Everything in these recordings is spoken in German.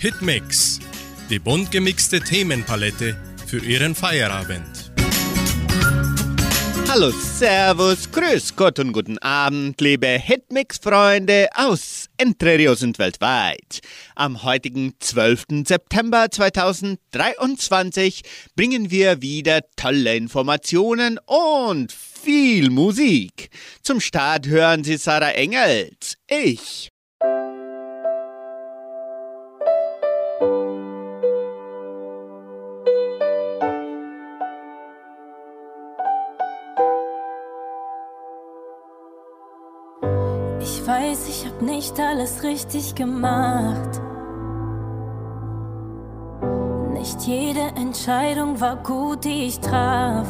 Hitmix, die bunt gemixte Themenpalette für Ihren Feierabend. Hallo, Servus, Grüß Gott und guten Abend, liebe Hitmix-Freunde aus Entre Rios und weltweit. Am heutigen 12. September 2023 bringen wir wieder tolle Informationen und viel Musik. Zum Start hören Sie Sarah Engels. Ich nicht alles richtig gemacht. Nicht jede Entscheidung war gut, die ich traf.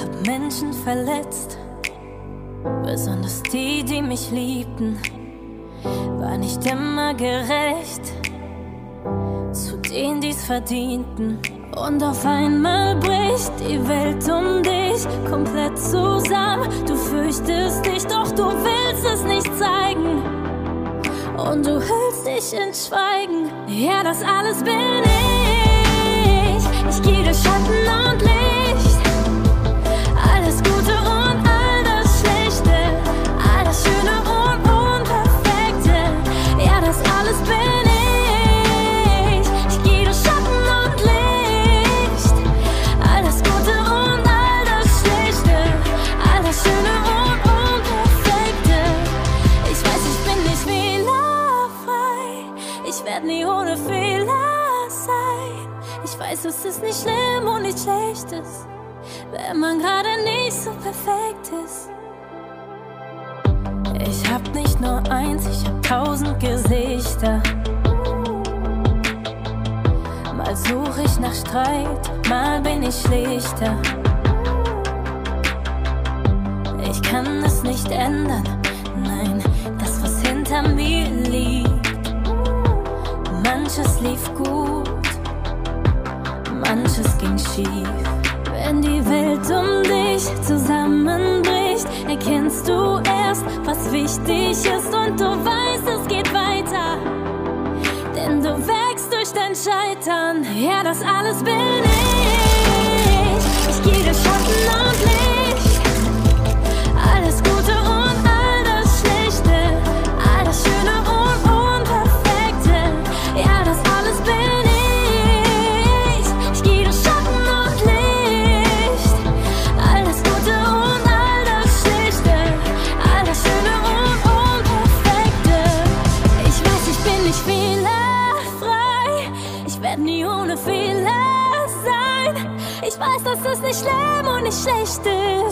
Hab Menschen verletzt, besonders die, die mich liebten. War nicht immer gerecht zu denen, die's verdienten. Und auf einmal bricht die Welt um dich komplett zusammen. Du fürchtest dich, doch du willst es nicht zeigen. Und du hüllst dich in Schweigen. Ja, das alles bin ich. Ich gehe durch Schatten und Licht. Alles Gute und ist nicht schlimm und nicht schlechtes, wenn man gerade nicht so perfekt ist. Ich hab nicht nur eins, ich hab tausend Gesichter. Mal suche ich nach Streit, mal bin ich schlichter. Ich kann es nicht ändern, nein, das was hinter mir liegt. Manches lief gut ging schief. Wenn die Welt um dich zusammenbricht, erkennst du erst, was wichtig ist und du weißt, es geht weiter. Denn du wächst durch dein Scheitern. Ja, das alles bin ich. Ich gehe durch Schatten und Licht. Schlimm und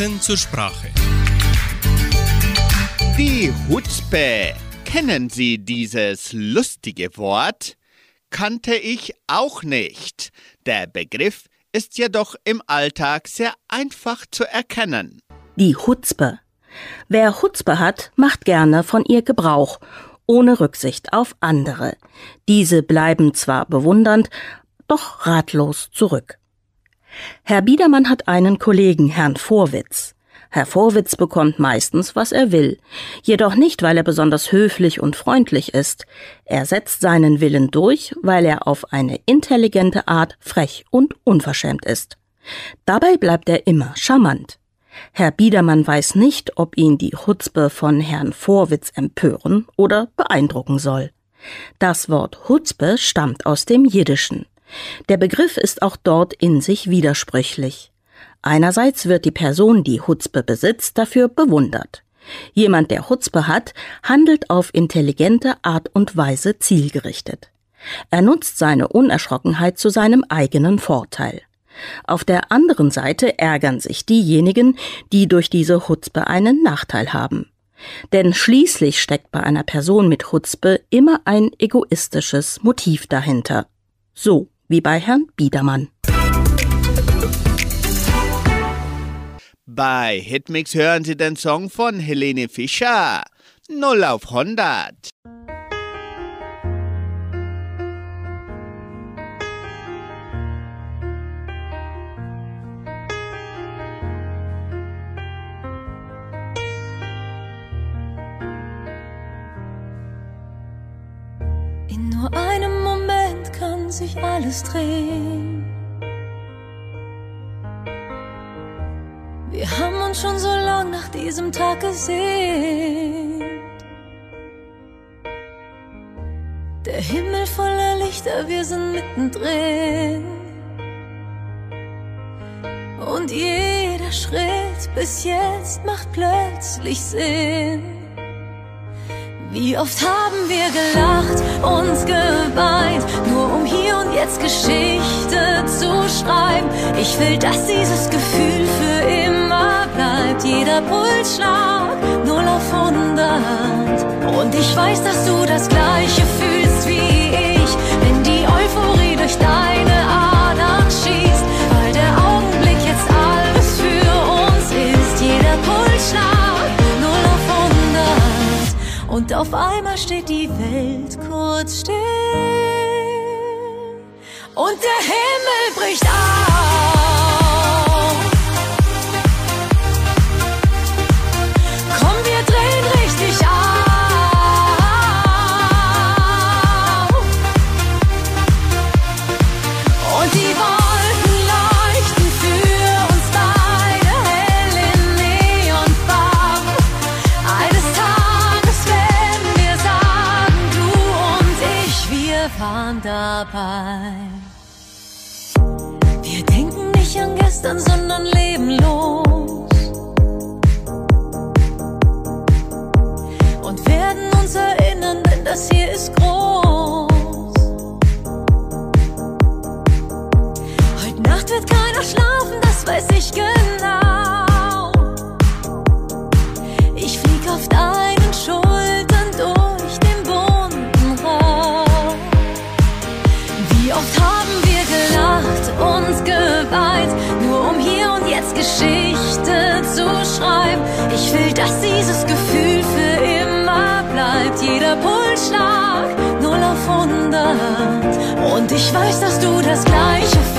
Fakten zur Sprache. Die Hutzpe. Kennen Sie dieses lustige Wort? Kannte ich auch nicht. Der Begriff ist jedoch im Alltag sehr einfach zu erkennen. Die Chutzpe. Wer Chutzpe hat, macht gerne von ihr Gebrauch, ohne Rücksicht auf andere. Diese bleiben zwar bewundernd, doch ratlos zurück. Herr Biedermann hat einen Kollegen, Herrn Vorwitz. Herr Vorwitz bekommt meistens, was er will, jedoch nicht, weil er besonders höflich und freundlich ist. Er setzt seinen Willen durch, weil er auf eine intelligente Art frech und unverschämt ist. Dabei bleibt er immer charmant. Herr Biedermann weiß nicht, ob ihn die Chutzpe von Herrn Vorwitz empören oder beeindrucken soll. Das Wort Chutzpe stammt aus dem Jiddischen. Der Begriff ist auch dort in sich widersprüchlich. Einerseits wird die Person, die Chutzpe besitzt, dafür bewundert. Jemand, der Chutzpe hat, handelt auf intelligente Art und Weise zielgerichtet. Er nutzt seine Unerschrockenheit zu seinem eigenen Vorteil. Auf der anderen Seite ärgern sich diejenigen, die durch diese Chutzpe einen Nachteil haben. Denn schließlich steckt bei einer Person mit Chutzpe immer ein egoistisches Motiv dahinter. So wie bei Herrn Biedermann. Bei Hitmix hören Sie den Song von Helene Fischer. 0 auf 100. In nur einem sich alles drehen. Wir haben uns schon so lang nach diesem Tag gesehen. Der Himmel voller Lichter, wir sind mittendrin. Und jeder Schritt bis jetzt macht plötzlich Sinn. Wie oft haben wir gelacht und geweint, nur um hier und jetzt Geschichte zu schreiben. Ich will, dass dieses Gefühl für immer bleibt. Jeder Pulsschlag, null auf 100. Und ich weiß, dass du das Gleiche fühlst wie ich, wenn die Euphorie durch deine Und auf einmal steht die Welt kurz still. Und der Himmel bricht auf. Weiß, dass du das Gleiche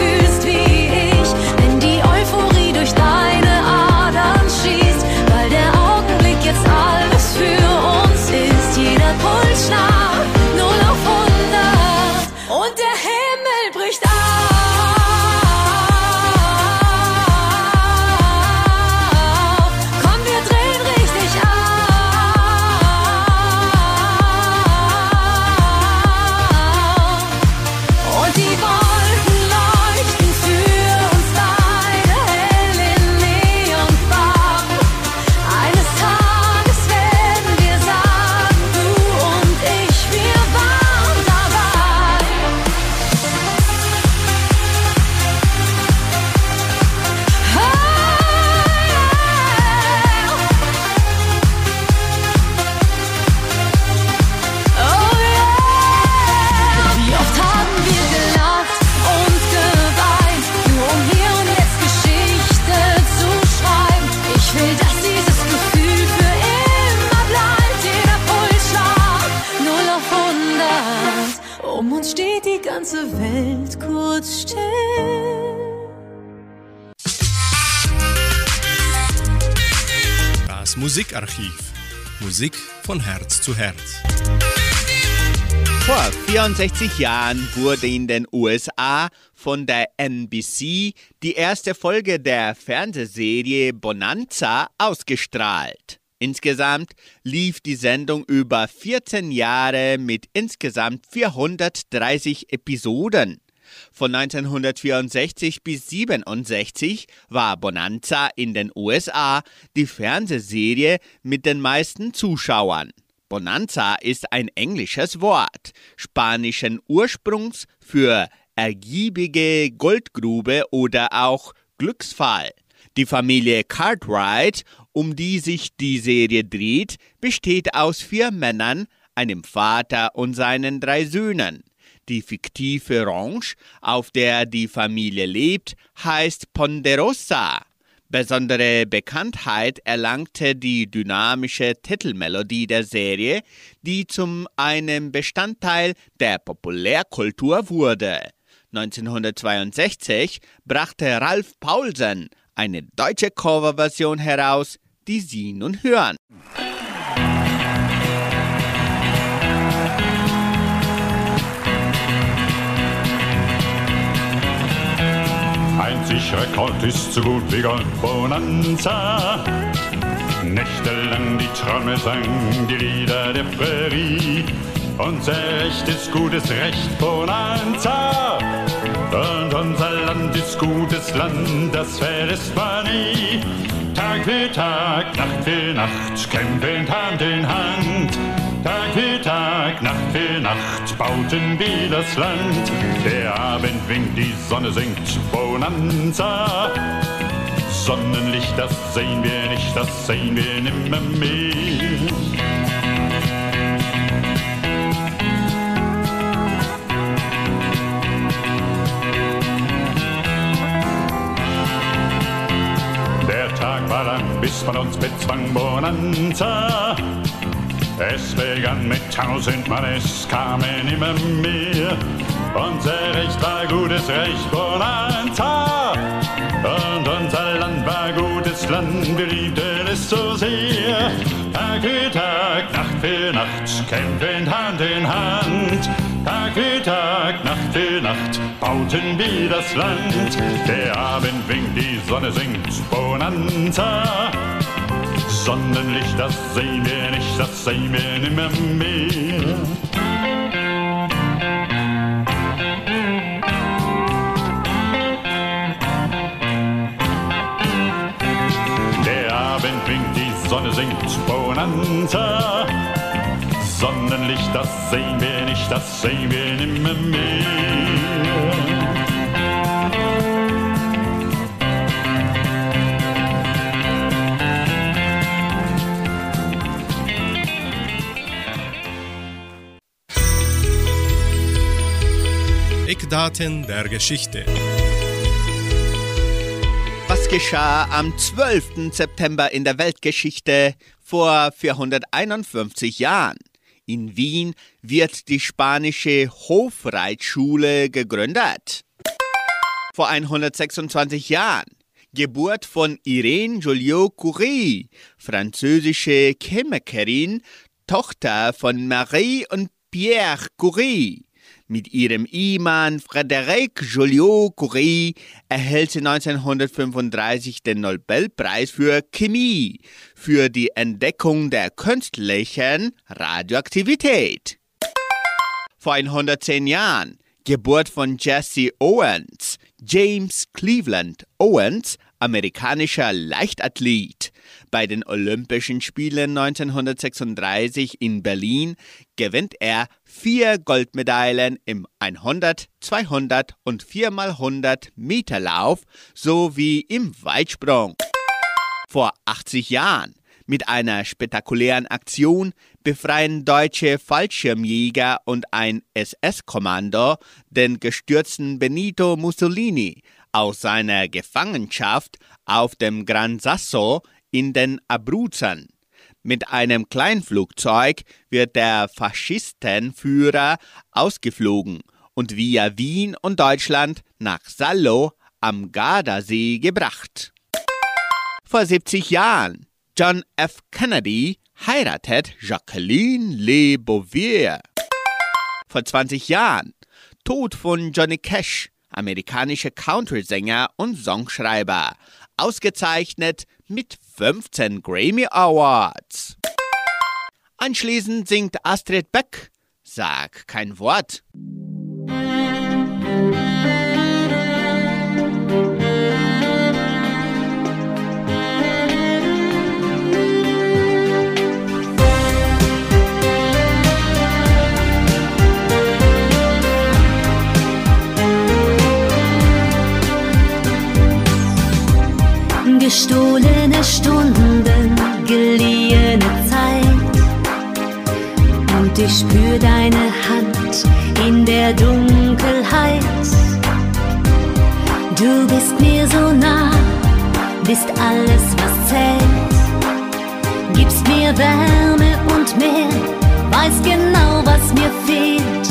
von Herz zu Herz. Vor 64 Jahren wurde in den USA von der NBC die erste Folge der Fernsehserie Bonanza ausgestrahlt. Insgesamt lief die Sendung über 14 Jahre mit insgesamt 430 Episoden. Von 1964 bis 1967 war Bonanza in den USA die Fernsehserie mit den meisten Zuschauern. Bonanza ist ein englisches Wort, spanischen Ursprungs für ergiebige Goldgrube oder auch Glücksfall. Die Familie Cartwright, um die sich die Serie dreht, besteht aus vier Männern, einem Vater und seinen drei Söhnen. Die fiktive Ranch, auf der die Familie lebt, heißt Ponderosa. Besondere Bekanntheit erlangte die dynamische Titelmelodie der Serie, die zum einem Bestandteil der Populärkultur wurde. 1962 brachte Ralf Paulsen eine deutsche Coverversion heraus, die Sie nun hören. Ein sicherer Colt ist so gut wie Goldbonanza. Nächtelang die Trommel sang die Lieder der Prärie. Unser Recht ist gutes Recht, Bonanza. Und unser Land ist gutes Land, das verlässt man nie. Tag für Tag, Nacht für Nacht, kämpfend Hand in Hand. Tag für Tag, Nacht für Nacht, bauten wir das Land. Der Abend winkt, die Sonne sinkt, Bonanza. Sonnenlicht, das sehen wir nicht, das sehen wir nimmer mehr. Der Tag war lang, bis man uns bezwang, Bonanza. Es begann mit tausend Mann, es kamen immer mehr. Unser Recht war gutes Recht, Bonanza. Und unser Land war gutes Land, wir liebten es so sehr. Tag für Tag, Nacht für Nacht, kämpfend Hand in Hand. Tag für Tag, Nacht für Nacht, bauten wir das Land. Der Abend winkt, die Sonne sinkt, Bonanza. Sonnenlicht, das sehen wir nicht, das sehen wir nimmer mehr. Der Abend winkt, die Sonne sinkt, Bonanza. Sonnenlicht, das sehen wir nicht, das sehen wir nimmer mehr. Eckdaten der Geschichte. Was geschah am 12. September in der Weltgeschichte vor 451 Jahren? In Wien wird die spanische Hofreitschule gegründet. Vor 126 Jahren Geburt von Irene Joliot Curie, französische Chemikerin, Tochter von Marie und Pierre Curie. Mit ihrem Ehemann Frédéric Joliot Curie erhält sie 1935 den Nobelpreis für Chemie für die Entdeckung der künstlichen Radioaktivität. Vor 110 Jahren Geburt von Jesse Owens, James Cleveland Owens, amerikanischer Leichtathlet. Bei den Olympischen Spielen 1936 in Berlin gewinnt er vier Goldmedaillen im 100, 200 und 4x100 Meter Lauf sowie im Weitsprung. Vor 80 Jahren mit einer spektakulären Aktion befreien deutsche Fallschirmjäger und ein SS-Kommando den gestürzten Benito Mussolini aus seiner Gefangenschaft auf dem Gran Sasso in den Abruzzen. Mit einem Kleinflugzeug wird der Faschistenführer ausgeflogen und via Wien und Deutschland nach Sallo am Gardasee gebracht. Vor 70 Jahren John F. Kennedy heiratet Jacqueline Le Bouvier. Vor 20 Jahren Tod von Johnny Cash, amerikanischer Country-Sänger und Songschreiber, ausgezeichnet mit 15 Grammy Awards. Anschließend singt Astrid Beck, Sag kein Wort. Gestohlene Stunden, geliehene Zeit. Und ich spür deine Hand in der Dunkelheit. Du bist mir so nah, bist alles, was zählt. Gibst mir Wärme und mehr, weiß genau, was mir fehlt.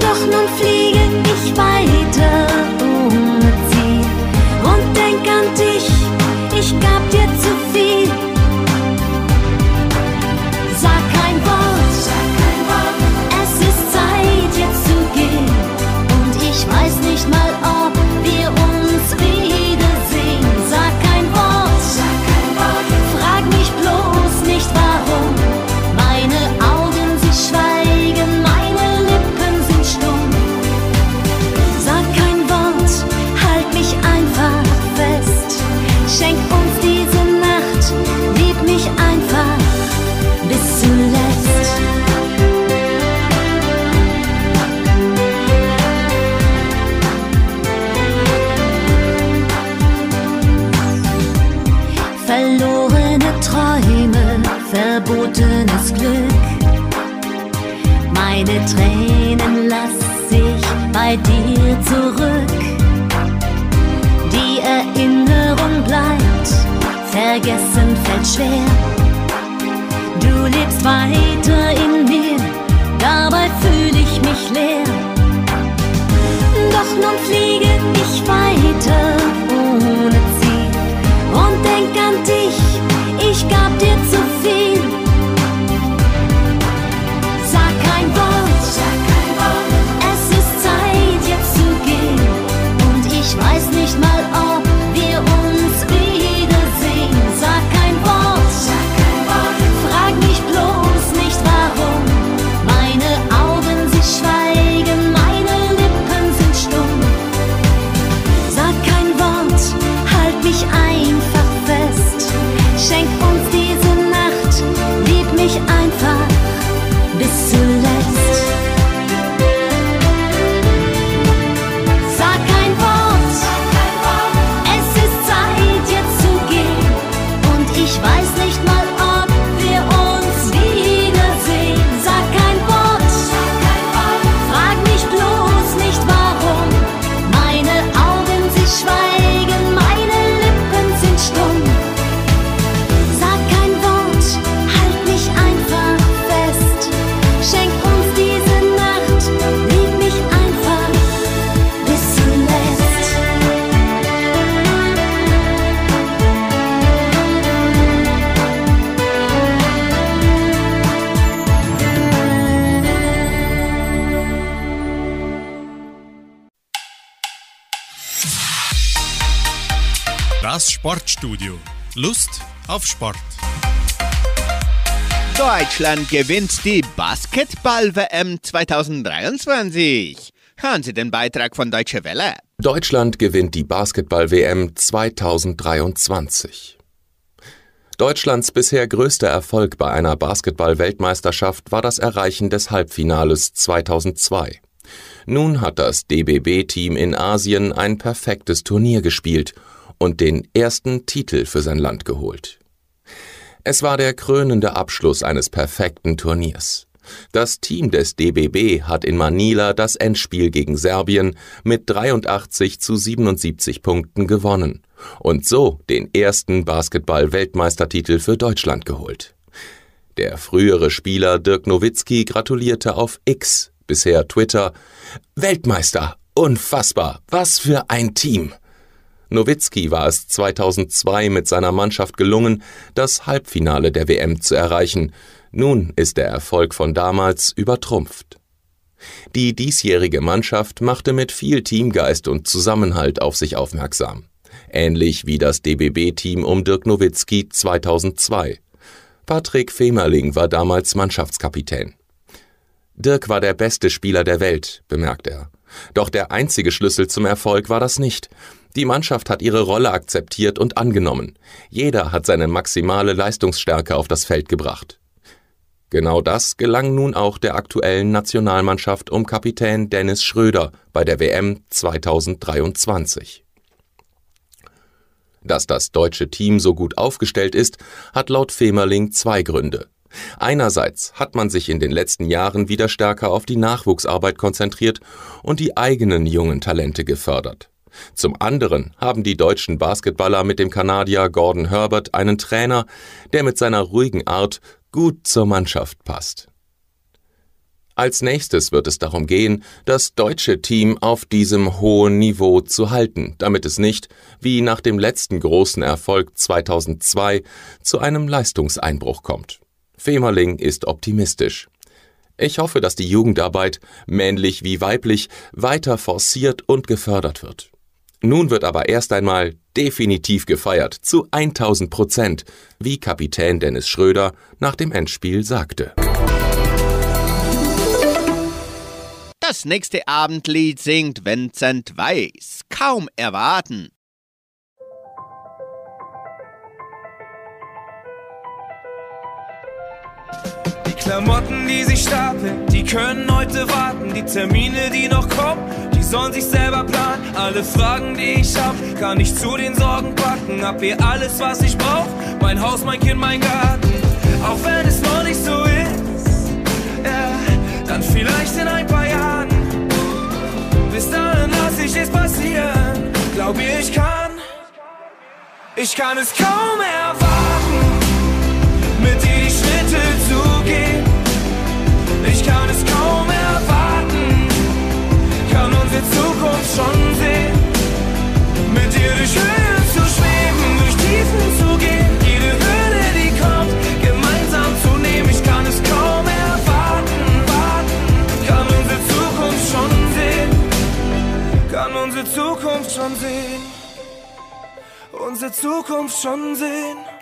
Doch nun fliege ich weiter Und ich Sportstudio. Lust auf Sport. Deutschland gewinnt die Basketball-WM 2023. Hören Sie den Beitrag von Deutsche Welle. Deutschland gewinnt die Basketball-WM 2023. Deutschlands bisher größter Erfolg bei einer Basketball-Weltmeisterschaft war das Erreichen des Halbfinales 2002. Nun hat das DBB-Team in Asien ein perfektes Turnier gespielt und den ersten Titel für sein Land geholt. Es war der krönende Abschluss eines perfekten Turniers. Das Team des DBB hat in Manila das Endspiel gegen Serbien mit 83 zu 77 Punkten gewonnen und so den ersten Basketball-Weltmeistertitel für Deutschland geholt. Der frühere Spieler Dirk Nowitzki gratulierte auf X, bisher Twitter, Weltmeister, unfassbar, was für ein Team! Nowitzki war es 2002 mit seiner Mannschaft gelungen, das Halbfinale der WM zu erreichen. Nun ist der Erfolg von damals übertrumpft. Die diesjährige Mannschaft machte mit viel Teamgeist und Zusammenhalt auf sich aufmerksam. Ähnlich wie das DBB-Team um Dirk Nowitzki 2002. Patrick Femerling war damals Mannschaftskapitän. Dirk war der beste Spieler der Welt, bemerkt er. Doch der einzige Schlüssel zum Erfolg war das nicht. Die Mannschaft hat ihre Rolle akzeptiert und angenommen. Jeder hat seine maximale Leistungsstärke auf das Feld gebracht. Genau das gelang nun auch der aktuellen Nationalmannschaft um Kapitän Dennis Schröder bei der WM 2023. Dass das deutsche Team so gut aufgestellt ist, hat laut Femerling zwei Gründe. Einerseits hat man sich in den letzten Jahren wieder stärker auf die Nachwuchsarbeit konzentriert und die eigenen jungen Talente gefördert. Zum anderen haben die deutschen Basketballer mit dem Kanadier Gordon Herbert einen Trainer, der mit seiner ruhigen Art gut zur Mannschaft passt. Als nächstes wird es darum gehen, das deutsche Team auf diesem hohen Niveau zu halten, damit es nicht, wie nach dem letzten großen Erfolg 2002, zu einem Leistungseinbruch kommt. Femerling ist optimistisch. Ich hoffe, dass die Jugendarbeit, männlich wie weiblich, weiter forciert und gefördert wird. Nun wird aber erst einmal definitiv gefeiert, zu 1000 Prozent, wie Kapitän Dennis Schröder nach dem Endspiel sagte. Das nächste Abendlied singt Vincent Weiss. Kaum erwarten. Klamotten, die sich stapeln, die können heute warten. Die Termine, die noch kommen, die sollen sich selber planen. Alle Fragen, die ich hab, kann ich zu den Sorgen packen. Hab hier alles, was ich brauch. Mein Haus, mein Kind, mein Garten. Auch wenn es noch nicht so ist, ja, dann vielleicht in ein paar Jahren. Bis dahin lass ich es passieren. Glaub mir, ich kann, ich kann es kaum erwarten, unsere Zukunft schon sehen. Mit dir durch Höhen zu schweben, durch Tiefen zu gehen, jede Hürde, die kommt, gemeinsam zu nehmen. Ich kann es kaum erwarten, warten, kann unsere Zukunft schon sehen, kann unsere Zukunft schon sehen, unsere Zukunft schon sehen.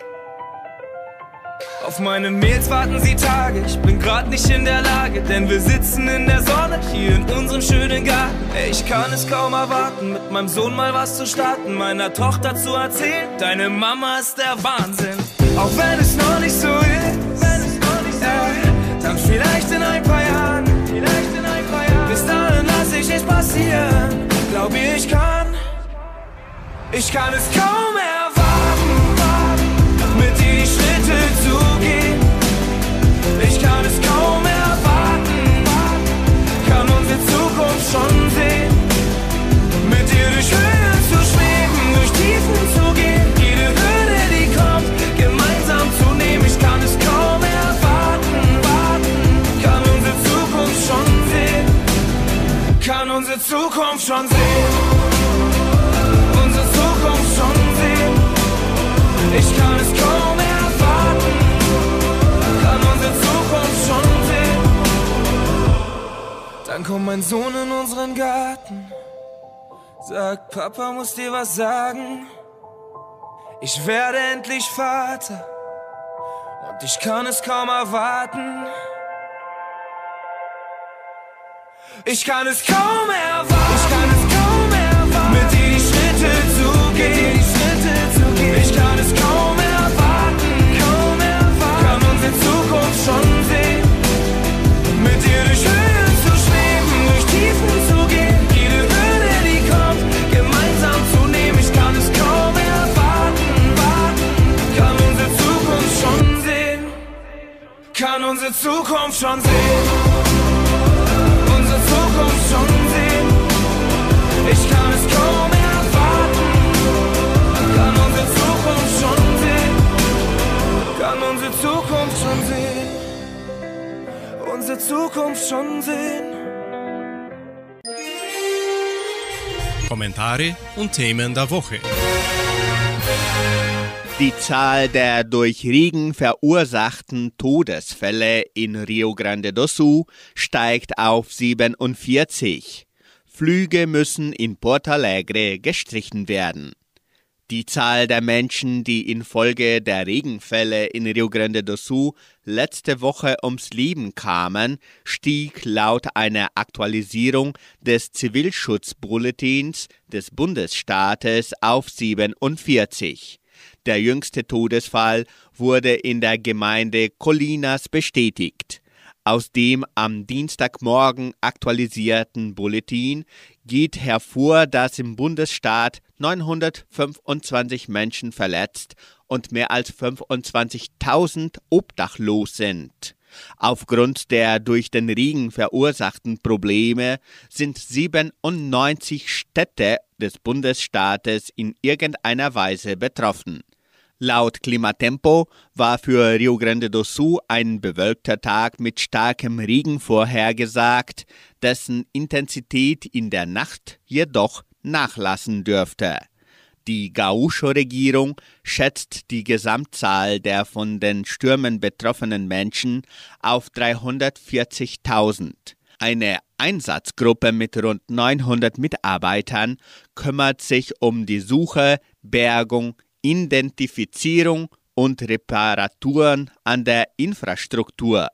Auf meinen Mails warten sie Tage, ich bin grad nicht in der Lage, denn wir sitzen in der Sonne hier in unserem schönen Garten. Ey, ich kann es kaum erwarten, mit meinem Sohn mal was zu starten, meiner Tochter zu erzählen, deine Mama ist der Wahnsinn. Auch wenn es noch nicht so ist, äh, dann vielleicht in ein paar Jahren, vielleicht in ein paar Jahren. Bis dahin lass ich es passieren, glaub mir, ich kann, ich kann es kaum schon sehen. Unsere Zukunft schon sehen. Ich kann es kaum erwarten, kann unsere Zukunft schon sehen. Dann kommt mein Sohn in unseren Garten, sagt, Papa muss dir was sagen. Ich werde endlich Vater und ich kann es kaum erwarten. Ich kann es kaum erwarten. Ich kann es kaum erwarten. Mit dir die Schritte zu gehen. Ich kann es kaum erwarten. Kaum erwarten. Kann unsere Zukunft schon sehen. Mit dir durch Höhen zu schweben, durch Tiefen zu gehen. Jede Hürde, die kommt, gemeinsam zu nehmen. Ich kann es kaum erwarten. Warten. Kann unsere Zukunft schon sehen. Kann unsere Zukunft schon sehen Zukunft schon sehen. Kommentare und Themen der Woche. Die Zahl der durch Regen verursachten Todesfälle in Rio Grande do Sul steigt auf 47. Flüge müssen in Porto Alegre gestrichen werden. Die Zahl der Menschen, die infolge der Regenfälle in Rio Grande do Sul letzte Woche ums Leben kamen, stieg laut einer Aktualisierung des Zivilschutzbulletins des Bundesstaates auf 47. Der jüngste Todesfall wurde in der Gemeinde Colinas bestätigt. Aus dem am Dienstagmorgen aktualisierten Bulletin geht hervor, dass im Bundesstaat 925 Menschen verletzt und mehr als 25.000 obdachlos sind. Aufgrund der durch den Regen verursachten Probleme sind 97 Städte des Bundesstaates in irgendeiner Weise betroffen. Laut Klimatempo war für Rio Grande do Sul ein bewölkter Tag mit starkem Regen vorhergesagt, dessen Intensität in der Nacht jedoch nachlassen dürfte. Die Gaúcho-Regierung schätzt die Gesamtzahl der von den Stürmen betroffenen Menschen auf 340.000. Eine Einsatzgruppe mit rund 900 Mitarbeitern kümmert sich um die Suche, Bergung, Identifizierung und Reparaturen an der Infrastruktur.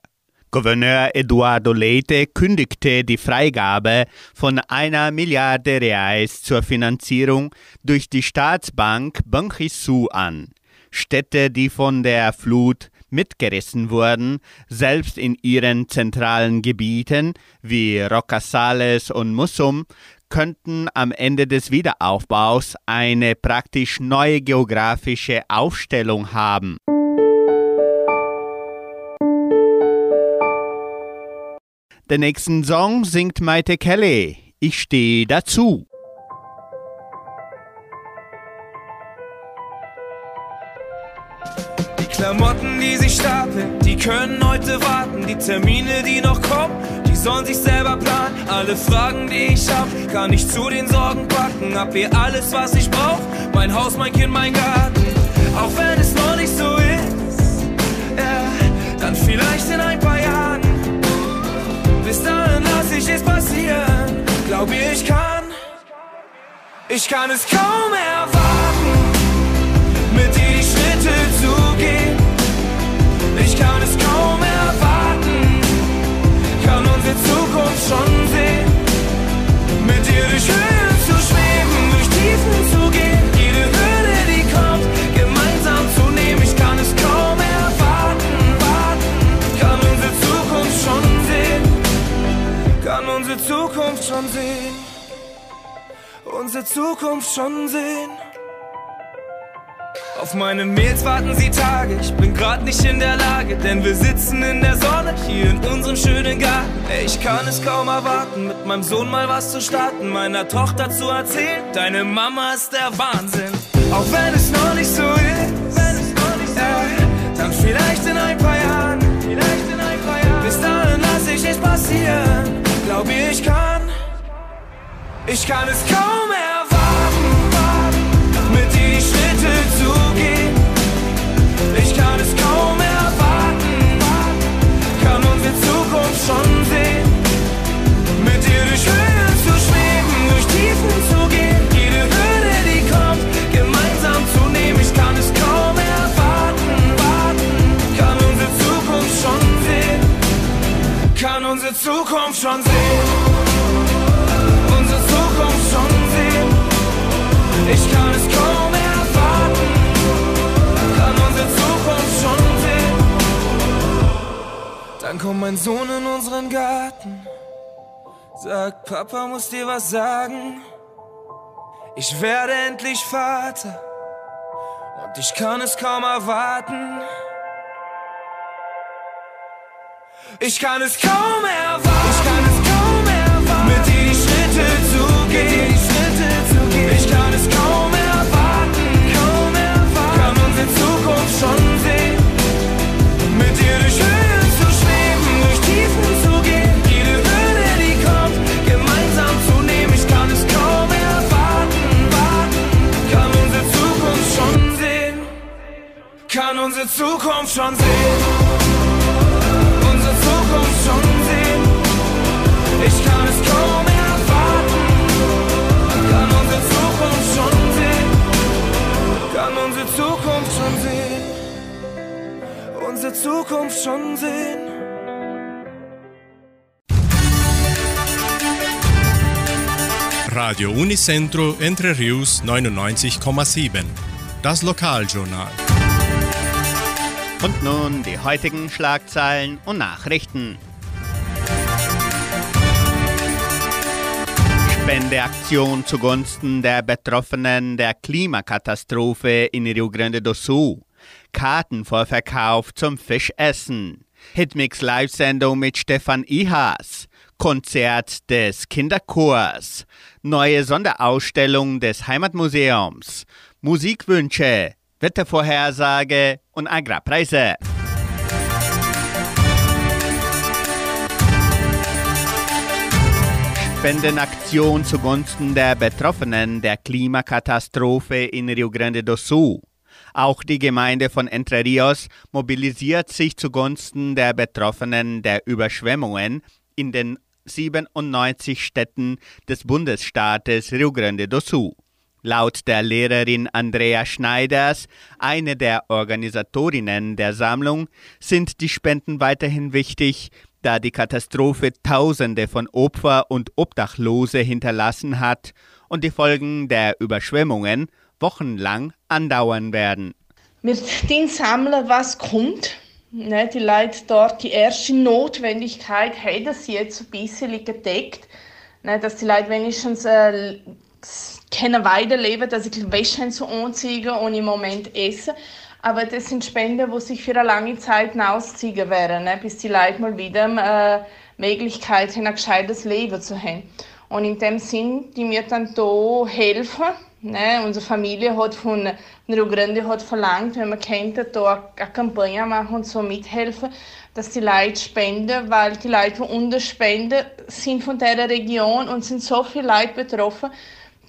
Gouverneur Eduardo Leite kündigte die Freigabe von einer Milliarde Reais zur Finanzierung durch die Staatsbank Banrisul an. Städte, die von der Flut mitgerissen wurden, selbst in ihren zentralen Gebieten wie Rocasales und Mussum, könnten am Ende des Wiederaufbaus eine praktisch neue geografische Aufstellung haben. Den nächsten Song singt Maite Kelly. Ich stehe dazu. Die Klamotten, die sich stapeln, die können heute warten. Die Termine, die noch kommen, die sollen sich selber planen. Alle Fragen, die ich hab, kann ich zu den Sorgen packen. Hab hier alles, was ich brauch. Mein Haus, mein Kind, mein Garten. Auch wenn es noch nicht so ist, ja, dann vielleicht in ein paar Jahren. Bis dahin lass ich es passieren. Glaub mir, ich kann. Ich kann es kaum erwarten, mit dir die Schritte zu gehen. Ich kann es kaum erwarten, kann unsere Zukunft schon sehen. Mit dir durch Höhen Zukunft schon sehen. Unsere Zukunft schon sehen. Auf meine Mails warten sie Tage, ich bin grad nicht in der Lage, denn wir sitzen in der Sonne hier in unserem schönen Garten. Ey, ich kann es kaum erwarten, mit meinem Sohn mal was zu starten, meiner Tochter zu erzählen, deine Mama ist der Wahnsinn. Auch wenn es noch nicht so ist, äh, dann vielleicht in ein paar Jahren. Bis dahin lass ich es passieren, glaub mir, ich kann, ich kann es kaum Dann kommt mein Sohn in unseren Garten, sagt, Papa muss dir was sagen. Ich werde endlich Vater und ich kann es kaum erwarten. Ich kann es kaum erwarten. Ich kann es kaum erwarten. Mit dir die Schritte zu gehen. Kann unsere Zukunft schon sehen unsere Zukunft schon sehen. Ich kann es kaum erwarten, kann unsere Zukunft schon sehen. Kann unsere Zukunft schon sehen. Unsere Zukunft schon sehen. Radio Unicentro Entre Rius 99,7. Das Lokaljournal. Und nun die heutigen Schlagzeilen und Nachrichten. Spendeaktion zugunsten der Betroffenen der Klimakatastrophe in Rio Grande do Sul. Kartenvorverkauf zum Fischessen. Hitmix Live-Sendung mit Stefan Ihas. Konzert des Kinderchors. Neue Sonderausstellung des Heimatmuseums. Musikwünsche. Wettervorhersage und Agrarpreise. Spendenaktion zugunsten der Betroffenen der Klimakatastrophe in Rio Grande do Sul. Auch die Gemeinde von Entre Rios mobilisiert sich zugunsten der Betroffenen der Überschwemmungen in den 97 Städten des Bundesstaates Rio Grande do Sul. Laut der Lehrerin Andrea Schneiders, eine der Organisatorinnen der Sammlung, sind die Spenden weiterhin wichtig, da die Katastrophe Tausende von Opfer und Obdachlose hinterlassen hat und die Folgen der Überschwemmungen wochenlang andauern werden. Wir sammeln, was kommt. Ne, die Leute dort die erste Notwendigkeit haben das jetzt ein bisschen gedeckt. Ne, dass die Leute wenigstens äh, können weiterleben, dass sie Wäsche zu anziehen und im Moment essen. Aber das sind Spenden, die sich für eine lange Zeit ausziehen werden, ne? bis die Leute mal wieder äh, Möglichkeit haben, ein gescheites Leben zu haben. Und in dem Sinn, die mir dann hier helfen. Ne? Unsere Familie hat von Rio Grande hat verlangt, wenn man könnte, da eine Kampagne machen und so mithelfen, dass die Leute spenden, weil die Leute, die uns spenden, sind von dieser Region und sind so viele Leute betroffen,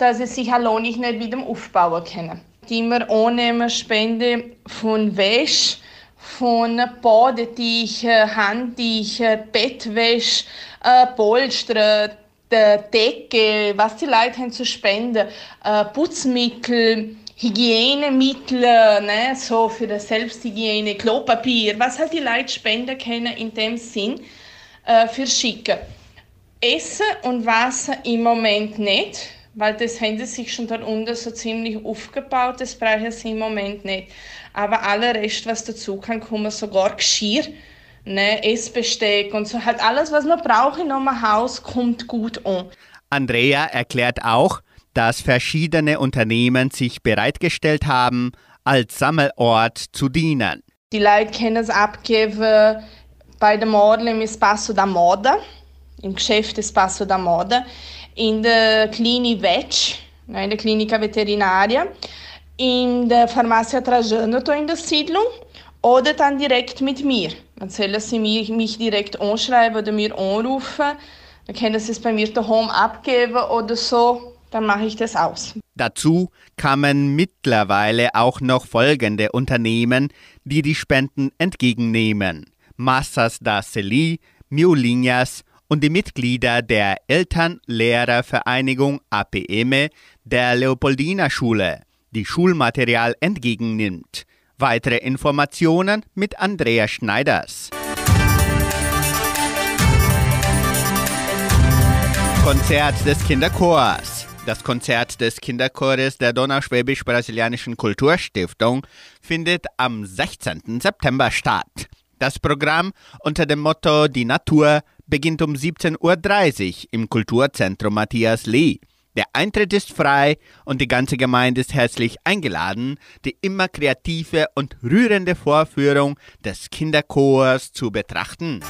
dass sie sich allein nicht wieder aufbauen können die wir annehmen, Spende von Wäsche, von Badetüchern, Handtüchern, Bettwäsche, äh, Polster, Decke, was die Leute haben zu spenden, äh, Putzmittel, Hygienemittel, ne, so für die Selbsthygiene, Klopapier, was halt die Leute spenden können in dem Sinn äh, für Schicken. Essen und Wasser im Moment nicht weil das haben sie sich schon dort unten so ziemlich aufgebaut, das brauchen sie im Moment nicht. Aber alle Rest, was dazu kann kommen, sogar Geschirr, ne, Essbesteck und so, halt alles, was man braucht in einem Haus, kommt gut an. Andrea erklärt auch, dass verschiedene Unternehmen sich bereitgestellt haben, als Sammelort zu dienen. Die Leute können es abgeben bei der Model im Espacio da Moda, im Geschäft Espacio da Moda in der Klinik VET, in der Klinika Veterinaria, in der Farmacia Trajano in der Siedlung oder dann direkt mit mir. Dann sollen Sie mich, mich direkt anschreiben oder mir anrufen. Dann können Sie es bei mir daheim abgeben oder so. Dann mache ich das aus. Dazu kamen mittlerweile auch noch folgende Unternehmen, die die Spenden entgegennehmen. Massas da Celi, Miolinhas und die Mitglieder der Eltern-Lehrer-Vereinigung APM der Leopoldina Schule, die Schulmaterial entgegennimmt. Weitere Informationen mit Andrea Schneiders. Konzert des Kinderchors. Das Konzert des Kinderchores der Donauschwäbisch-Brasilianischen Kulturstiftung findet am 16. September statt. Das Programm unter dem Motto Die Natur beginnt um 17.30 Uhr im Kulturzentrum Matthias Lee. Der Eintritt ist frei und die ganze Gemeinde ist herzlich eingeladen, die immer kreative und rührende Vorführung des Kinderchors zu betrachten.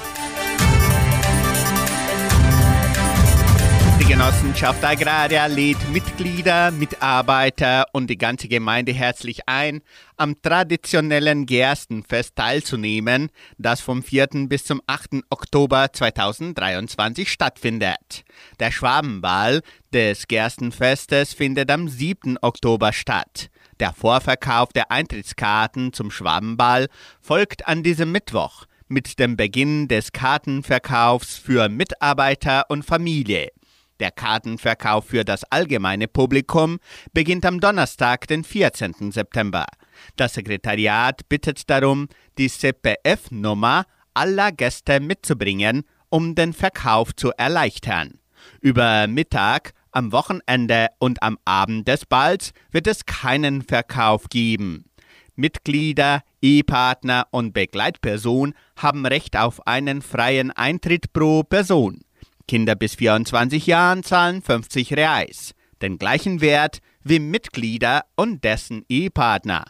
Genossenschaft Agraria lädt Mitglieder, Mitarbeiter und die ganze Gemeinde herzlich ein, am traditionellen Gerstenfest teilzunehmen, das vom 4. bis zum 8. Oktober 2023 stattfindet. Der Schwabenball des Gerstenfestes findet am 7. Oktober statt. Der Vorverkauf der Eintrittskarten zum Schwabenball folgt an diesem Mittwoch mit dem Beginn des Kartenverkaufs für Mitarbeiter und Familie. Der Kartenverkauf für das allgemeine Publikum beginnt am Donnerstag, den 14. September. Das Sekretariat bittet darum, die CPF-Nummer aller Gäste mitzubringen, um den Verkauf zu erleichtern. Über Mittag, am Wochenende und am Abend des Balls wird es keinen Verkauf geben. Mitglieder, Ehepartner und Begleitperson haben Recht auf einen freien Eintritt pro Person. Kinder bis 24 Jahren zahlen 50 Reais, den gleichen Wert wie Mitglieder und dessen Ehepartner.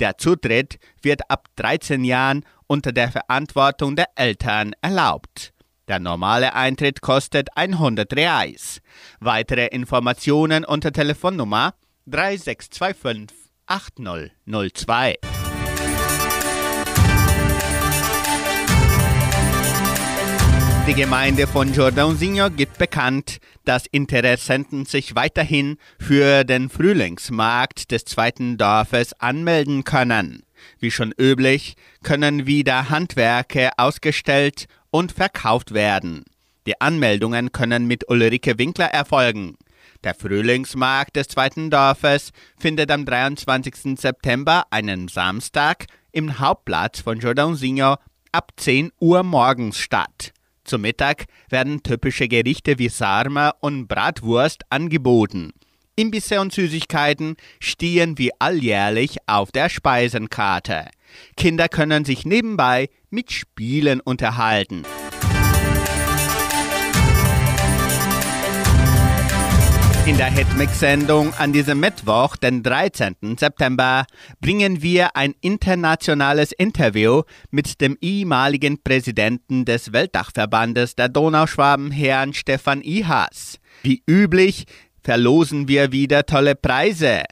Der Zutritt wird ab 13 Jahren unter der Verantwortung der Eltern erlaubt. Der normale Eintritt kostet 100 Reais. Weitere Informationen unter Telefonnummer 3625 8002. Die Gemeinde von Jordãozinho gibt bekannt, dass Interessenten sich weiterhin für den Frühlingsmarkt des zweiten Dorfes anmelden können. Wie schon üblich können wieder Handwerke ausgestellt und verkauft werden. Die Anmeldungen können mit Ulrike Winkler erfolgen. Der Frühlingsmarkt des zweiten Dorfes findet am 23. September, einem Samstag, im Hauptplatz von Jordãozinho ab 10 Uhr morgens statt. Zum Mittag werden typische Gerichte wie Sarma und Bratwurst angeboten. Imbisse und Süßigkeiten stehen wie alljährlich auf der Speisenkarte. Kinder können sich nebenbei mit Spielen unterhalten. In der Hitmix-Sendung an diesem Mittwoch, den 13. September, bringen wir ein internationales Interview mit dem ehemaligen Präsidenten des Weltdachverbandes der Donauschwaben, Herrn Stefan Ihas. Wie üblich verlosen wir wieder tolle Preise.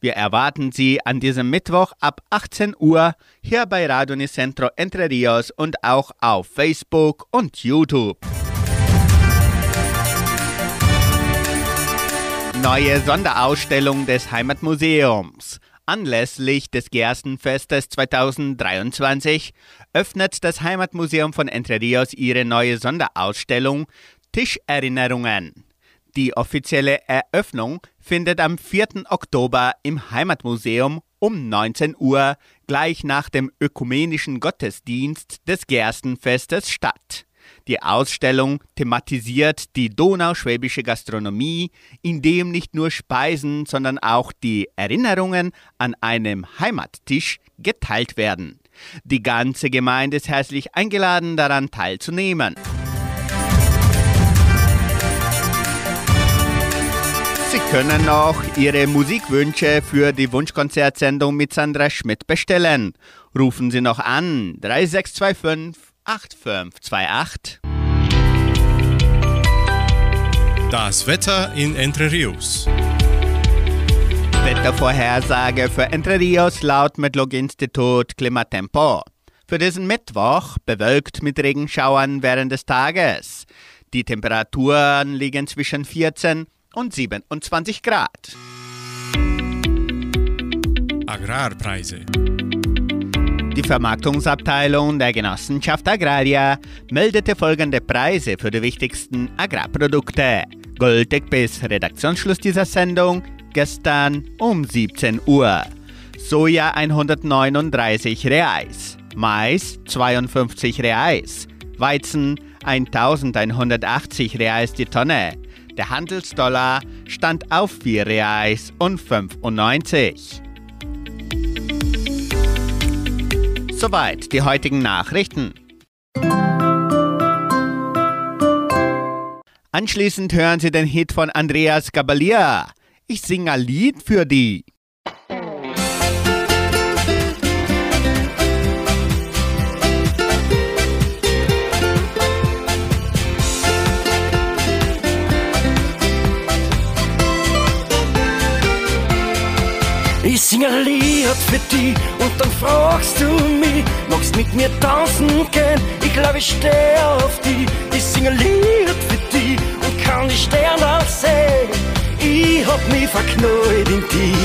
Wir erwarten Sie an diesem Mittwoch ab 18 Uhr hier bei Radio Nicentro Entre Rios und auch auf Facebook und YouTube. Neue Sonderausstellung des Heimatmuseums. Anlässlich des Gerstenfestes 2023 öffnet das Heimatmuseum von Entre Rios ihre neue Sonderausstellung Tischerinnerungen. Die offizielle Eröffnung findet am 4. Oktober im Heimatmuseum um 19 Uhr gleich nach dem ökumenischen Gottesdienst des Gerstenfestes statt. Die Ausstellung thematisiert die donauschwäbische Gastronomie, in dem nicht nur Speisen, sondern auch die Erinnerungen an einem Heimattisch geteilt werden. Die ganze Gemeinde ist herzlich eingeladen, daran teilzunehmen. Sie können noch Ihre Musikwünsche für die Wunschkonzertsendung mit Sandra Schmidt bestellen. Rufen Sie noch an 3625 8528. Das Wetter in Entre Rios. Wettervorhersage für Entre Rios laut Metlog-Institut Klimatempo. Für diesen Mittwoch bewölkt mit Regenschauern während des Tages. Die Temperaturen liegen zwischen 14 und 27 Grad. Agrarpreise. Die Vermarktungsabteilung der Genossenschaft Agraria meldete folgende Preise für die wichtigsten Agrarprodukte. Gültig bis Redaktionsschluss dieser Sendung gestern um 17 Uhr. Soja 139 Reais, Mais 52 Reais, Weizen 1180 Reais die Tonne. Der Handelsdollar stand auf 4 Reais und 95. Soweit die heutigen Nachrichten. Anschließend hören Sie den Hit von Andreas Gabalier. Ich singe ein Lied für die. Ich sing ein Lied für dich und dann fragst du mich, magst mit mir tanzen gehen? Ich glaube, ich steh auf dich. Ich sing ein Lied für dich und kann die Sterne sehen. Ich hab mich verknallt in dich.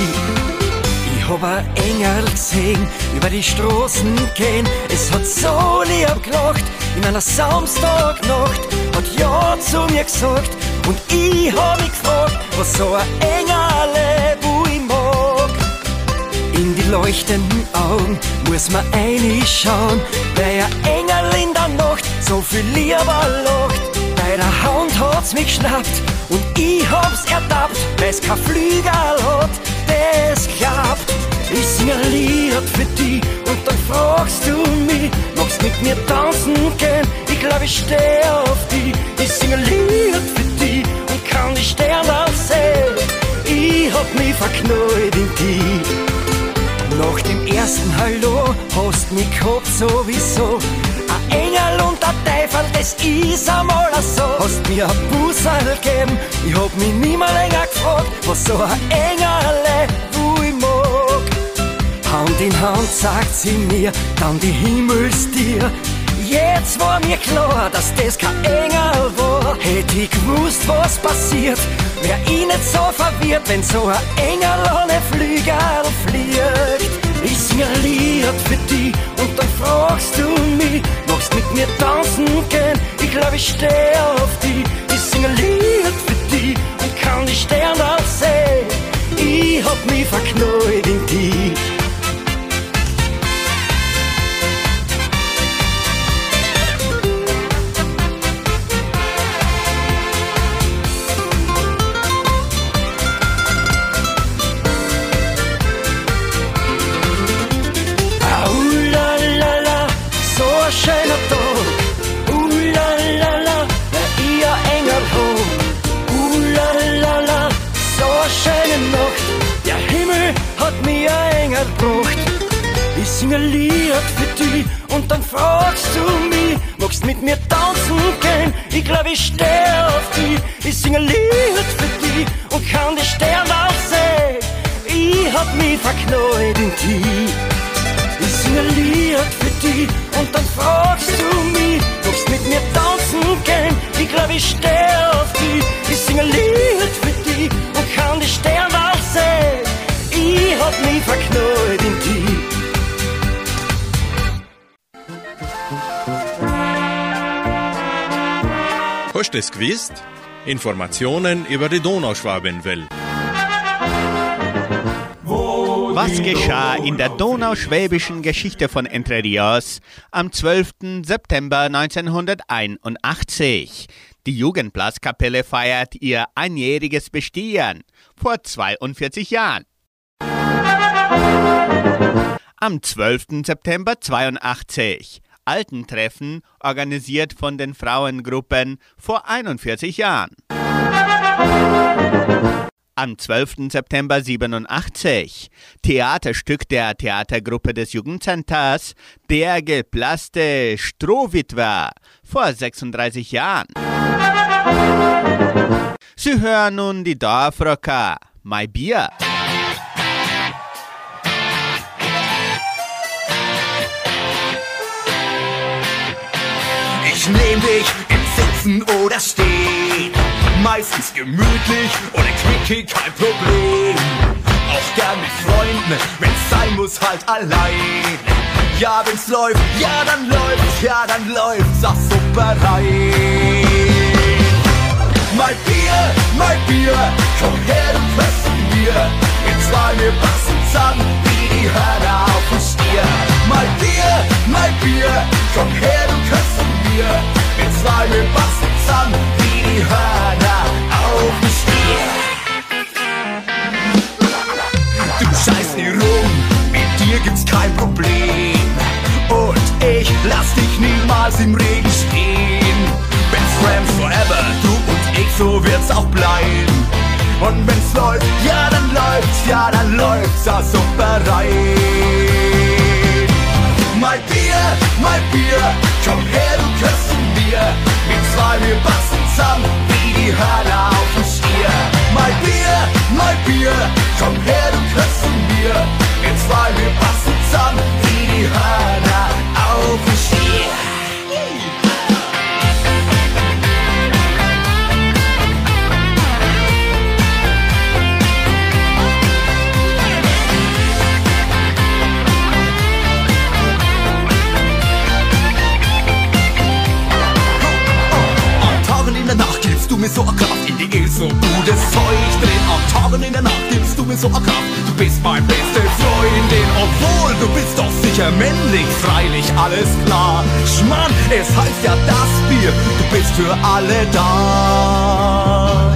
Ich hab ein Engel gesehen, über die Straßen gehen. Es hat so lieb gelacht, in einer Samstagnacht. Hat Ja zu mir gesagt und ich hab mich gefragt, was so ein Engel die leuchtenden Augen muss man einig schauen. Der Engel in der Nacht so viel lieber lacht. Bei der Hand hat's mich geschnappt und ich hab's ertappt, Wer's kein Flügel hat, das klappt. Ich sing ein Lied für die und dann fragst du mich, magst mit mir tanzen gehen? Ich glaub, ich steh auf die. Ich sing ein Lied für die und kann die Sterne sehen. Ich hab mich verknallt in die. Nach dem ersten Hallo hast mich gehabt sowieso. Ein Engel und ein Teufel, das ist einmal so. Hast mir ein Busserl gegeben, ich hab mich nie mehr länger gefragt, was so ein Engel wo ich mag. Hand in Hand sagt sie mir, dann die Himmelstier. Jetzt war mir klar, dass das kein Engel war. Hätte ich gewusst, was passiert, wär ich nicht so verwirrt, wenn so ein Engel ohne Flügel fliegt. Ich sing ein Lied für dich und dann fragst du mich, magst mit mir tanzen gehen? Ich glaub, ich steh auf dich. Ich sing ein Lied für dich und kann die Sterne sehen. Ich hab mich verknallt in dich. Ich sing ein Lied für dich und dann fragst du mich, magst mit mir tanzen gehen? Ich glaub, ich steh auf dich. Ich sing ein Lied für dich und kann die Sterne auch sehen. Ich hab mich verknallt in dich. Ich sing ein Lied für dich und dann fragst du mich, magst mit mir tanzen gehen? Ich glaub, ich steh auf dich. Ich sing ein Lied für dich und kann die Sterne auch sehen. Ich hab mich verknallt in dich. Hast du es gewusst? Informationen über die Donauschwabenwelle. Was geschah in der donauschwäbischen Geschichte von Entre Rios am 12. September 1981? Die Jugendblaskapelle feiert ihr einjähriges Bestehen vor 42 Jahren. Am 12. September 82 Altentreffen organisiert von den Frauengruppen vor 41 Jahren. Am 12. September 87 Theaterstück der Theatergruppe des Jugendcenters Der geblasste Strohwitwer vor 36 Jahren. Sie hören nun die Dorfrocker, My Bier. Ich nehm dich im Sitzen oder Stehen. Meistens gemütlich oder quickie, kein Problem. Auch gern mit Freunden, wenn's sein muss, halt allein. Ja, wenn's läuft, ja, dann läuft's, ja, dann läuft's auch super rein. Mein Bier, mein Bier, komm her, du Kösten Bier. Wir zwei, wir passen zusammen wie die Hörner auf dem Stier. Mein Bier, mein Bier, komm her, du Kösten Bier. Wir zwei, wir passen zusammen wie die Hörner auf dem Stier. Du scheiß nie rum, mit dir gibt's kein Problem. Und ich lass dich niemals im Regen stehen. Best Friends forever, du und ich, so wird's auch bleiben. Und wenn's läuft, ja dann läuft's, ja dann läuft's super rein. Mein Bier, mein Bier, komm her, du Kösten Bier. Wir zwei, wir passen zusammen wie die Hörner auf dem Stier. Mein Bier, mein Bier, komm her, du Kösten Bier. Wir zwei, wir passen zusammen wie die Hörner auf dem Stier. Mir so eine Kraft in die Ehe, so gutes Zeug drin. An Tagen in der Nacht gibst du mir so eine Kraft. Du bist meine beste Freundin, obwohl du bist doch sicher männlich, freilich alles klar. Schmann, es heißt ja das Bier, du bist für alle da.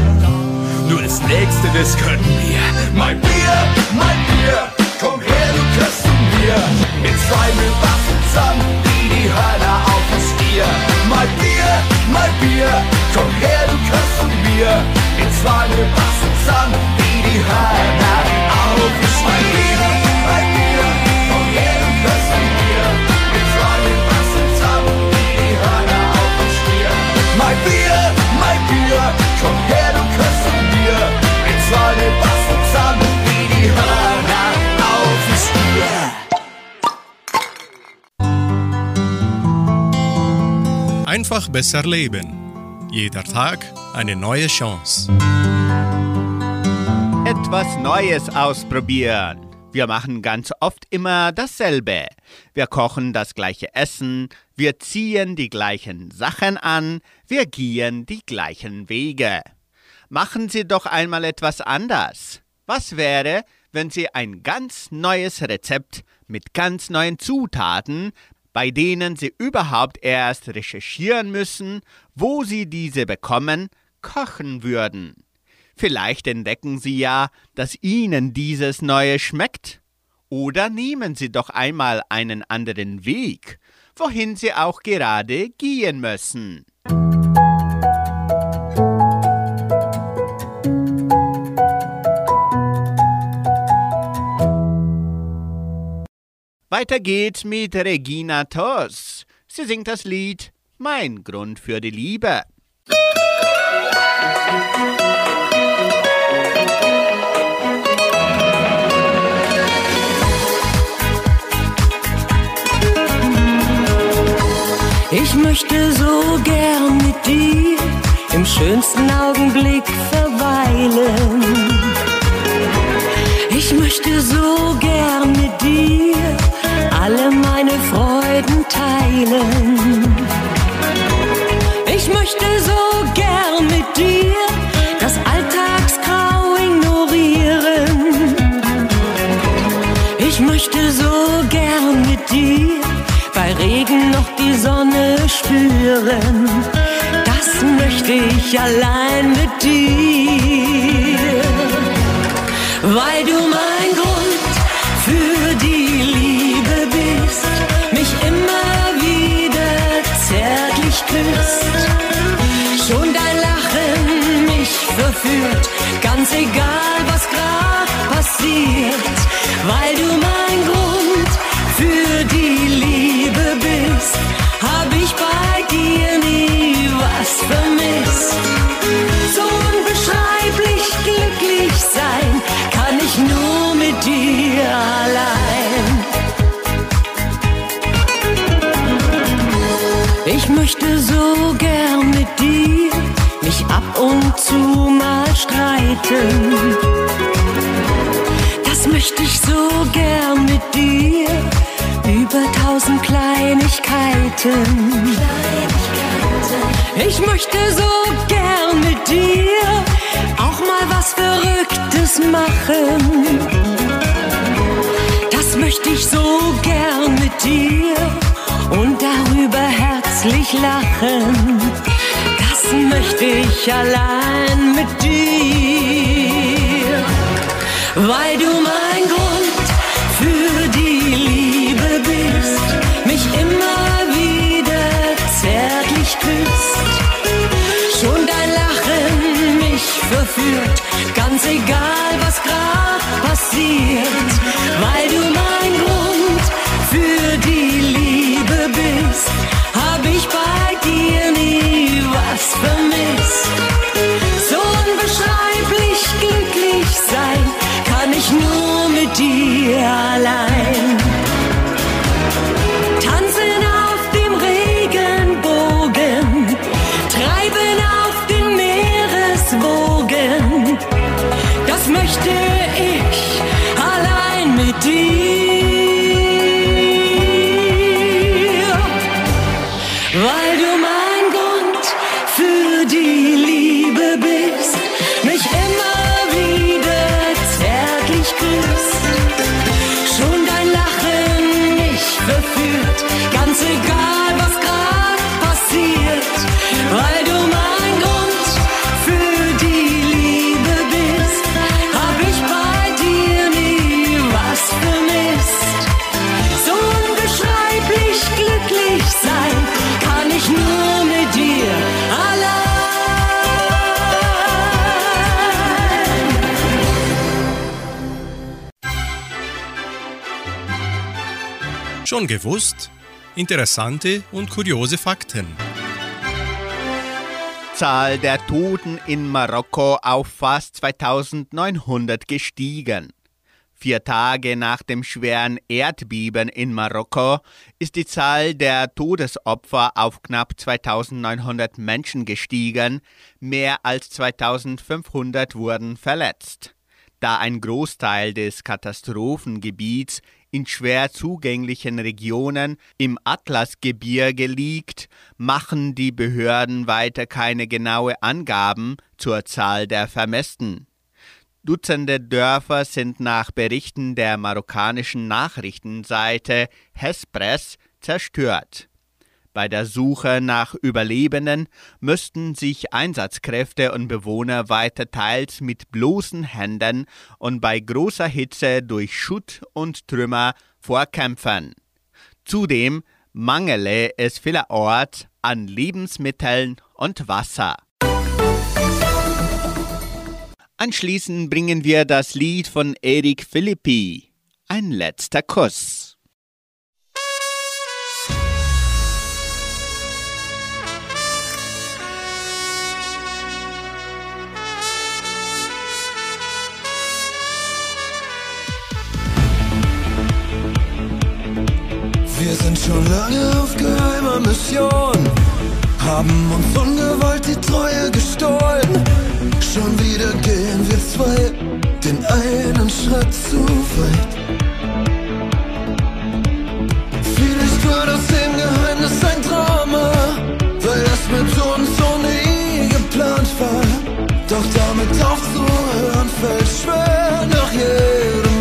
Nur das nächste, das können wir. Mein Bier, mein Bier, komm her, du Kösten Bier. Wir zwei, wir passen zusammen wie die Hörner auf dem besser leben. Jeder Tag eine neue Chance. Etwas Neues ausprobieren. Wir machen ganz oft immer dasselbe. Wir kochen das gleiche Essen, wir ziehen die gleichen Sachen an, wir gehen die gleichen Wege. Machen Sie doch einmal etwas anders. Was wäre, wenn Sie ein ganz neues Rezept mit ganz neuen Zutaten, bei denen Sie überhaupt erst recherchieren müssen, wo Sie diese bekommen, kochen würden? Vielleicht entdecken Sie ja, dass Ihnen dieses Neue schmeckt. Oder nehmen Sie doch einmal einen anderen Weg, wohin Sie auch gerade gehen müssen. Weiter geht mit Regina Toss. Sie singt das Lied Mein Grund für die Liebe. Ich möchte so gern mit dir im schönsten Augenblick verweilen. Ich möchte so gern mit dir alle meine Freuden teilen. Ich möchte so gern mit dir das Alltagsgrau ignorieren. Ich möchte so gern mit dir bei Regen noch die Sonne spüren. Das möchte ich allein mit dir, weil du mein verführt, ganz egal was grad passiert, weil du mein Grund für die Liebe bist, hab ich bei dir nie was vermisst. So unbeschreiblich glücklich sein kann ich nur mit dir allein. Ich möchte so gern mit dir mich ab und zu streiten. Das möchte ich so gern mit dir über tausend Kleinigkeiten. Ich möchte so gern mit dir auch mal was Verrücktes machen. Das möchte ich so gern mit dir und darüber herzlich lachen. Möchte ich allein mit dir, weil du mein Grund für die Liebe bist, mich immer wieder zärtlich küsst. Schon dein Lachen mich verführt, ganz egal Schon gewusst? Interessante und kuriose Fakten. Zahl der Toten in Marokko auf fast 2900 gestiegen. Vier Tage nach dem schweren Erdbeben in Marokko ist die Zahl der Todesopfer auf knapp 2900 Menschen gestiegen, mehr als 2500 wurden verletzt. Da ein Großteil des Katastrophengebiets in schwer zugänglichen Regionen im Atlasgebirge liegt, machen die Behörden weiter keine genaue Angaben zur Zahl der Vermissten. Dutzende Dörfer sind nach Berichten der marokkanischen Nachrichtenseite Hespress zerstört. Bei der Suche nach Überlebenden müssten sich Einsatzkräfte und Bewohner weiter teils mit bloßen Händen und bei großer Hitze durch Schutt und Trümmer vorkämpfen. Zudem mangele es vielerorts an Lebensmitteln und Wasser. Anschließend bringen wir das Lied von Erik Philippi, Ein letzter Kuss. Wir sind schon lange auf geheimer Mission, haben uns ungewollt die Treue gestohlen. Schon wieder gehen wir zwei den einen Schritt zu weit. Vielleicht war das im Geheimnis ein Drama, weil das mit uns so nie geplant war. Doch damit aufzuhören fällt schwer nach jedem.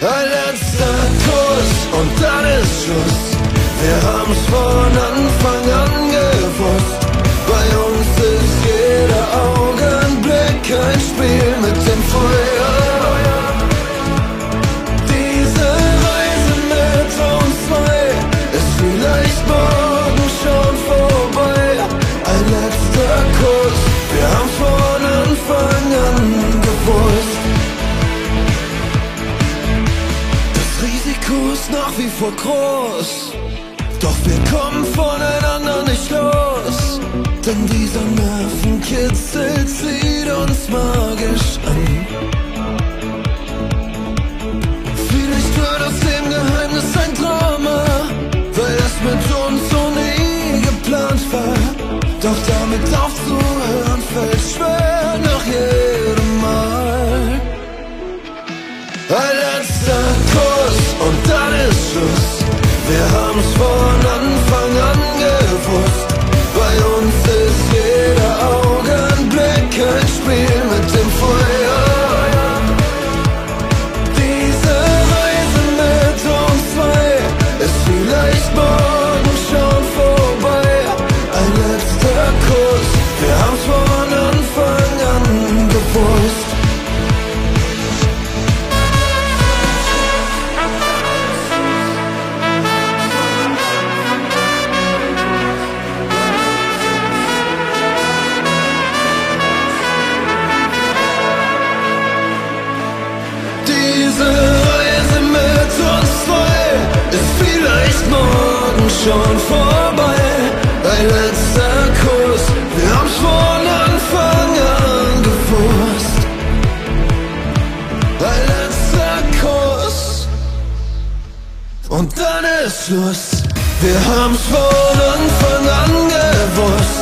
Ein letzter Kuss und dann ist Schluss. Wir haben's von Anfang an gewusst. Bei uns ist jeder Augenblick ein Spiel mit dem Feuer. Ist nach wie vor groß. Doch wir kommen voneinander nicht los. Denn dieser Nervenkitzel zieht uns magisch Wir haben's schon vorbei. Ein letzter Kuss, wir haben's von Anfang an gewusst. Ein letzter Kuss und dann ist Schluss. Wir haben's von Anfang an gewusst.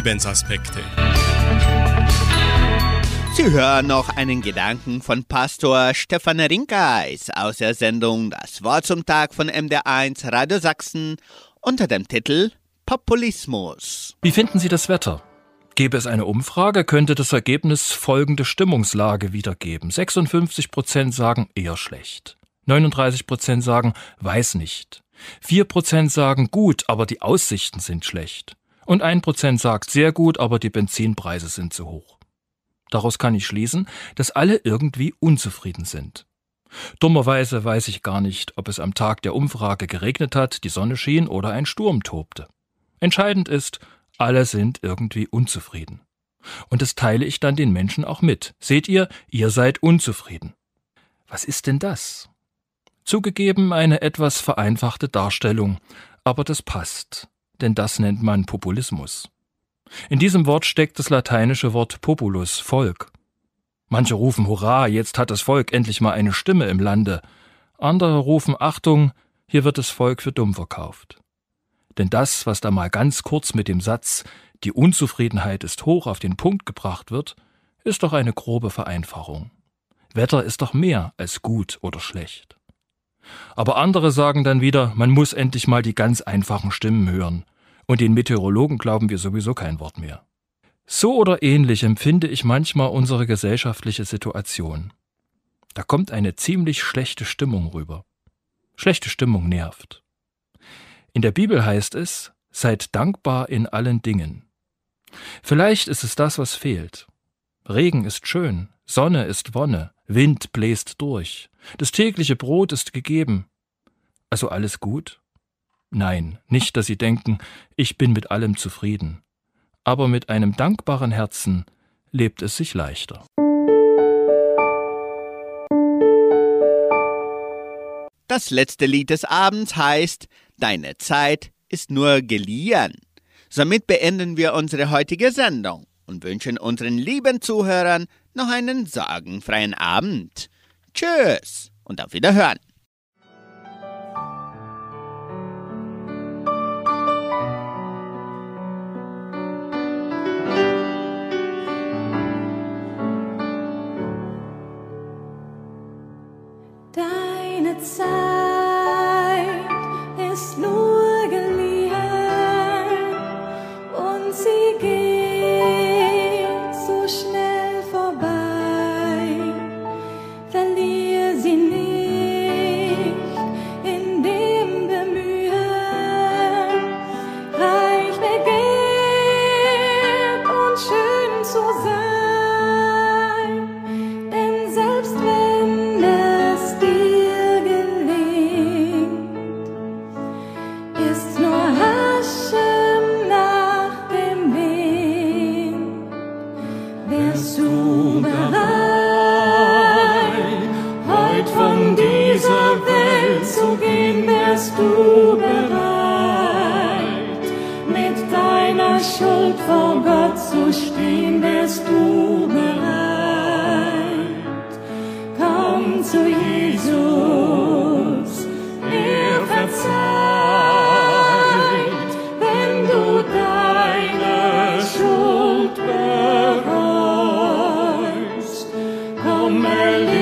Lebensaspekte. Sie hören noch einen Gedanken von Pastor Stefan Rinkeis aus der Sendung Das Wort zum Tag von MDR1 Radio Sachsen unter dem Titel Populismus. Wie finden Sie das Wetter? Gäbe es eine Umfrage, könnte das Ergebnis folgende Stimmungslage wiedergeben. 56 Prozent sagen eher schlecht. 39 Prozent sagen weiß nicht. 4 Prozent sagen gut, aber die Aussichten sind schlecht. Und 1 Prozent sagt sehr gut, aber die Benzinpreise sind zu hoch. Daraus kann ich schließen, dass alle irgendwie unzufrieden sind. Dummerweise weiß ich gar nicht, ob es am Tag der Umfrage geregnet hat, die Sonne schien oder ein Sturm tobte. Entscheidend ist, alle sind irgendwie unzufrieden. Und das teile ich dann den Menschen auch mit. Seht ihr, ihr seid unzufrieden. Was ist denn das? Zugegeben eine etwas vereinfachte Darstellung, aber das passt, denn das nennt man Populismus. In diesem Wort steckt das lateinische Wort populus, Volk. Manche rufen Hurra, jetzt hat das Volk endlich mal eine Stimme im Lande. Andere rufen Achtung, hier wird das Volk für dumm verkauft. Denn das, was da mal ganz kurz mit dem Satz Die Unzufriedenheit ist hoch auf den Punkt gebracht wird, ist doch eine grobe Vereinfachung. Wetter ist doch mehr als gut oder schlecht. Aber andere sagen dann wieder, man muss endlich mal die ganz einfachen Stimmen hören. Und den Meteorologen glauben wir sowieso kein Wort mehr. So oder ähnlich empfinde ich manchmal unsere gesellschaftliche Situation. Da kommt eine ziemlich schlechte Stimmung rüber. Schlechte Stimmung nervt. In der Bibel heißt es, seid dankbar in allen Dingen. Vielleicht ist es das, was fehlt. Regen ist schön, Sonne ist Wonne, Wind bläst durch, das tägliche Brot ist gegeben. Also alles gut? Nein, nicht, dass Sie denken, ich bin mit allem zufrieden aber mit einem dankbaren Herzen lebt es sich leichter. Das letzte Lied des Abends heißt Deine Zeit ist nur geliehen. Somit beenden wir unsere heutige Sendung und wünschen unseren lieben Zuhörern noch einen sorgenfreien Abend. Tschüss und auf Wiederhören. outside. Die